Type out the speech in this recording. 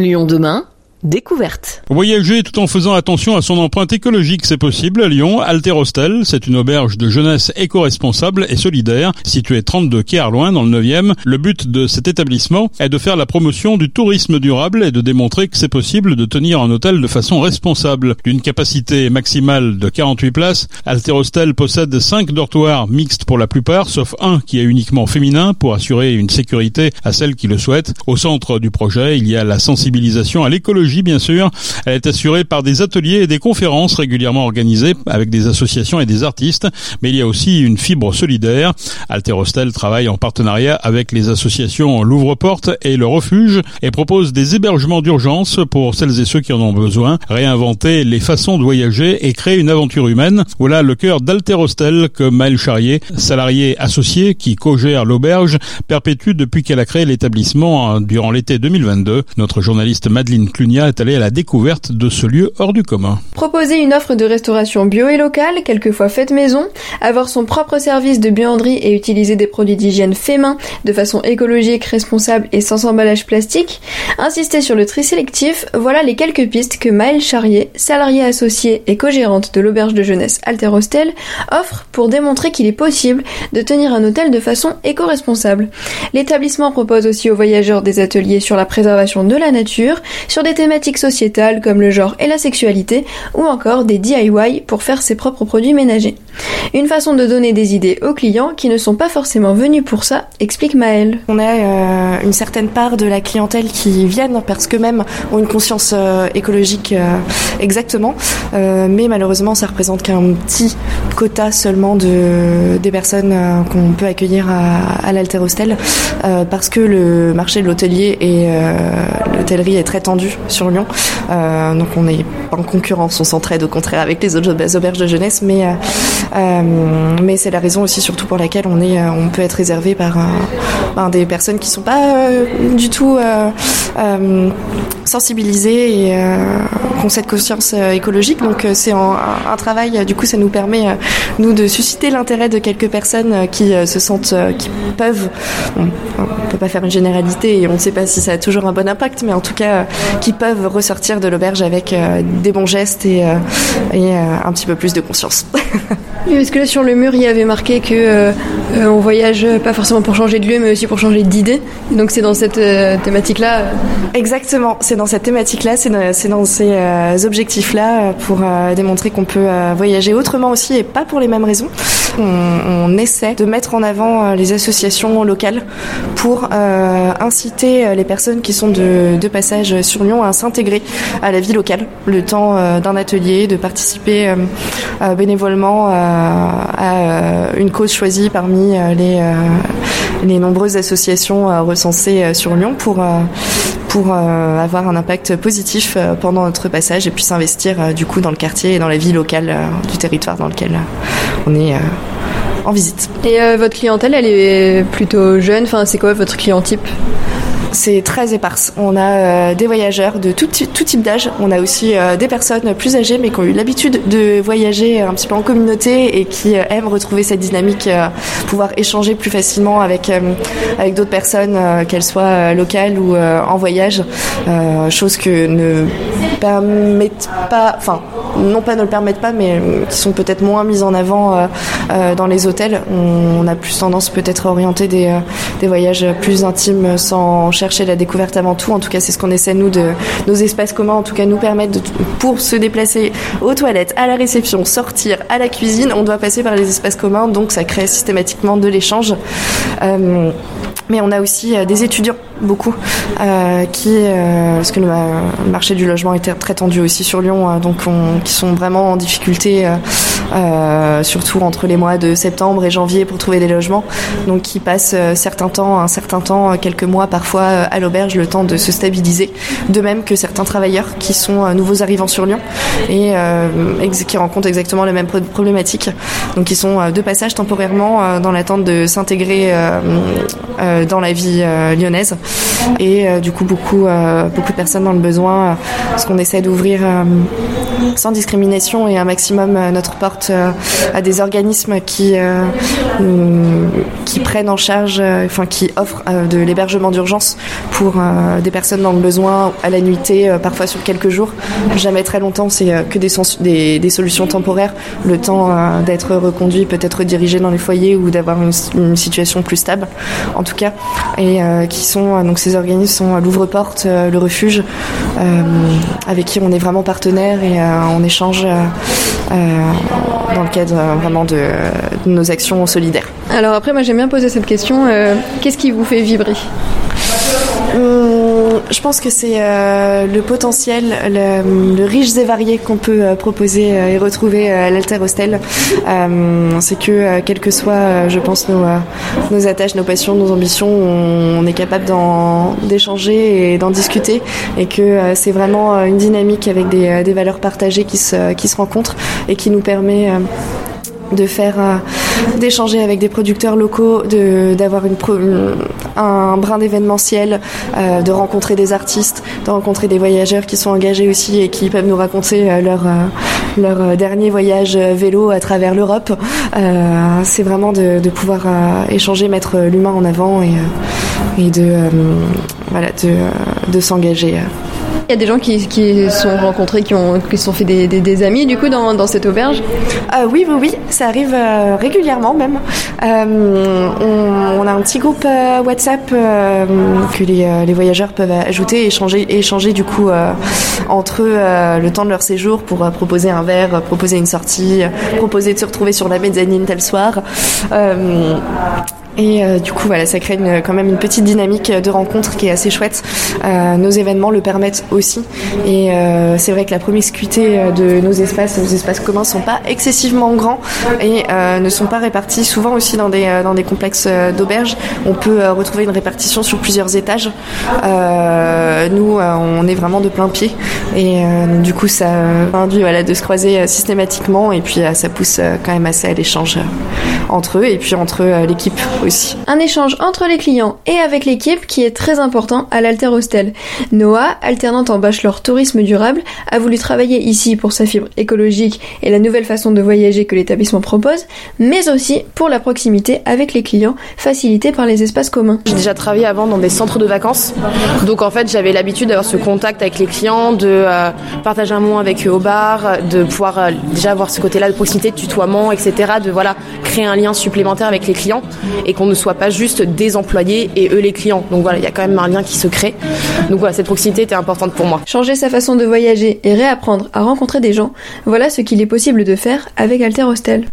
Lyon demain Découverte. Voyager tout en faisant attention à son empreinte écologique, c'est possible à Lyon. Alterostel, c'est une auberge de jeunesse éco-responsable et solidaire, située 32 quai Arloin dans le 9e. Le but de cet établissement est de faire la promotion du tourisme durable et de démontrer que c'est possible de tenir un hôtel de façon responsable. D'une capacité maximale de 48 places, Alterostel possède 5 dortoirs mixtes pour la plupart, sauf un qui est uniquement féminin pour assurer une sécurité à celles qui le souhaitent. Au centre du projet, il y a la sensibilisation à l'écologie bien sûr. Elle est assurée par des ateliers et des conférences régulièrement organisées avec des associations et des artistes, mais il y a aussi une fibre solidaire. Alterostel travaille en partenariat avec les associations Louvre-Porte et Le Refuge et propose des hébergements d'urgence pour celles et ceux qui en ont besoin, réinventer les façons de voyager et créer une aventure humaine. Voilà le cœur d'Alterostel que Maël Charrier, salarié associé qui co-gère l'auberge, perpétue depuis qu'elle a créé l'établissement hein, durant l'été 2022. Notre journaliste Madeleine Est allé à la découverte de ce lieu hors du commun. Proposer une offre de restauration bio et locale, quelquefois faite maison, avoir son propre service de buanderie et utiliser des produits d'hygiène faits main de façon écologique, responsable et sans emballage plastique, insister sur le tri sélectif, voilà les quelques pistes que Maëlle Charrier, salariée associée et co-gérante de l'auberge de jeunesse Alter Hostel, offre pour démontrer qu'il est possible de tenir un hôtel de façon éco-responsable. L'établissement propose aussi aux voyageurs des ateliers sur la préservation de la nature, sur des thématiques sociétales comme le genre et la sexualité, ou encore des DIY pour faire ses propres produits ménagers. Une façon de donner des idées aux clients qui ne sont pas forcément venus pour ça, explique Maëlle. On a euh, une certaine part de la clientèle qui viennent parce qu'eux-mêmes ont une conscience euh, écologique euh, exactement, mais malheureusement ça représente qu'un petit quota seulement de, des personnes qu'on peut accueillir à, à l'Alterostel parce que le marché de l'hôtelier et l'hôtellerie est très tendu sur Lyon. Donc on n'est pas en concurrence, on s'entraide au contraire avec les autres auberges de jeunesse, mais mais c'est la raison aussi surtout pour laquelle on est, on peut être réservé par, des personnes qui sont pas du tout sensibilisées et ont cette conscience écologique. Donc c'est un, travail. Du coup, ça nous permet nous de susciter l'intérêt de quelques personnes qui se sentent, qui peuvent. On, on peut pas faire une généralité et on ne sait pas si ça a toujours un bon impact, mais en tout cas qui peuvent ressortir de l'auberge avec euh, des bons gestes et, euh, euh, un petit peu plus de conscience. oui, parce que là sur le mur, il y avait marqué que on voyage pas forcément pour changer de lieu, mais aussi pour changer d'idée. Donc c'est dans cette thématique-là. Exactement, c'est dans cette thématique-là, c'est dans, ces objectifs-là pour démontrer qu'on peut voyager autrement aussi et pas pour les mêmes raisons. On, essaie de mettre en avant les associations locales pour inciter les personnes qui sont de, passage sur Lyon à s'intégrer à la vie locale, le temps euh, d'un atelier, de participer euh, euh, bénévolement à une cause choisie parmi les, les nombreuses associations recensées sur Lyon pour pour avoir un impact positif pendant notre passage et puis s'investir du coup dans le quartier et dans la vie locale du territoire dans lequel on est en visite. Et votre clientèle, elle est plutôt jeune? Enfin, c'est quoi votre client type? C'est très éparse. On a euh, des voyageurs de tout, type d'âge. On a aussi euh, des personnes plus âgées mais qui ont eu l'habitude de voyager un petit peu en communauté et qui euh, aiment retrouver cette dynamique, pouvoir échanger plus facilement avec, avec d'autres personnes, qu'elles soient locales ou en voyage. chose que ne permettent pas, enfin, non pas ne le permettent pas, mais qui sont peut-être moins mises en avant dans les hôtels. On, a plus tendance peut-être à orienter des, des voyages plus intimes sans chercher la découverte avant tout. En tout cas, c'est ce qu'on essaie nous de nos espaces communs, en tout cas, nous permettre de, pour se déplacer aux toilettes, à la réception, sortir, à la cuisine, on doit passer par les espaces communs, donc ça crée systématiquement de l'échange. Euh, mais on a aussi euh, des étudiants beaucoup euh, qui parce que le, marché du logement est très tendu aussi sur Lyon donc qui sont vraiment en difficulté surtout entre les mois de septembre et janvier pour trouver des logements. Donc qui passent certains temps un certain temps quelques mois parfois à l'auberge le temps de se stabiliser. De même que certains travailleurs qui sont nouveaux arrivants sur Lyon et qui rencontrent exactement les mêmes problématiques donc qui sont de passage temporairement dans l'attente de s'intégrer euh, dans la vie euh, lyonnaise. Et euh, du coup, beaucoup, beaucoup de personnes dans le besoin, parce qu'on essaie d'ouvrir sans discrimination et un maximum notre porte à des organismes qui qui prennent en charge, enfin qui offrent de l'hébergement d'urgence pour des personnes dans le besoin à la nuitée, parfois sur quelques jours, jamais très longtemps. C'est que des, solutions temporaires, le temps d'être reconduit, peut-être dirigé dans les foyers ou d'avoir une, une, situation plus stable, en tout cas, et qui sont donc ces organismes sont l'ouvre-porte, le refuge, avec qui on est vraiment partenaire et on échange dans le cadre vraiment de, nos actions solidaires. Alors après, moi j'aime bien poser cette question. Qu'est-ce qui vous fait vibrer? Je pense que c'est euh, le potentiel, le, le, riche et varié qu'on peut euh, proposer euh, et retrouver à l'Alter Hostel. c'est que, quelles que soient, je pense, nos, nos attaches, nos passions, nos ambitions, on, on est capable d'échanger et d'en discuter. Et que c'est vraiment une dynamique avec des, des, valeurs partagées qui se, qui se rencontrent et qui nous permet de faire d'échanger avec des producteurs locaux d'avoir un brin d'événementiel euh, de rencontrer des artistes de rencontrer des voyageurs qui sont engagés aussi et qui peuvent nous raconter euh, leur euh, leur dernier voyage vélo à travers l'Europe. C'est vraiment de, de pouvoir échanger mettre l'humain en avant et, et de voilà de, de s'engager il y a des gens qui, qui sont rencontrés, qui ont qui sont fait des, des, amis du coup dans, dans cette auberge? Euh, Oui, oui, oui, ça arrive euh, régulièrement même. Euh, on, a un petit groupe WhatsApp que les, les, voyageurs peuvent ajouter et échanger, échanger du coup entre eux le temps de leur séjour pour proposer un verre, proposer une sortie, proposer de se retrouver sur la mezzanine tel soir. Et euh, du coup, voilà, ça crée une, quand même une petite dynamique de rencontre qui est assez chouette. Euh, nos événements le permettent aussi. Et euh, c'est vrai que la promiscuité de nos espaces, nos espaces communs, sont pas excessivement grands et ne sont pas répartis souvent aussi dans des dans des complexes d'auberges. On peut retrouver une répartition sur plusieurs étages. nous, on est vraiment de plein pied et du coup, ça induit voilà de se croiser systématiquement et puis ça pousse quand même assez à l'échange entre eux et puis entre l'équipe aussi. Un échange entre les clients et avec l'équipe qui est très important à l'Alter Hostel. Noah, alternante en bachelor tourisme durable, a voulu travailler ici pour sa fibre écologique et la nouvelle façon de voyager que l'établissement propose, mais aussi pour la proximité avec les clients facilitée par les espaces communs. J'ai déjà travaillé avant dans des centres de vacances, donc en fait j'avais l'habitude d'avoir ce contact avec les clients, de euh, partager un moment avec eux au bar, de pouvoir euh, déjà avoir ce côté-là de proximité, de tutoiement, etc., de voilà créer un lien supplémentaire avec les clients et qu'on ne soit pas juste des employés et eux les clients. Donc voilà, il y a quand même un lien qui se crée. Donc voilà, cette proximité était importante pour moi. Changer sa façon de voyager et réapprendre à rencontrer des gens, voilà ce qu'il est possible de faire avec Alter Hostel.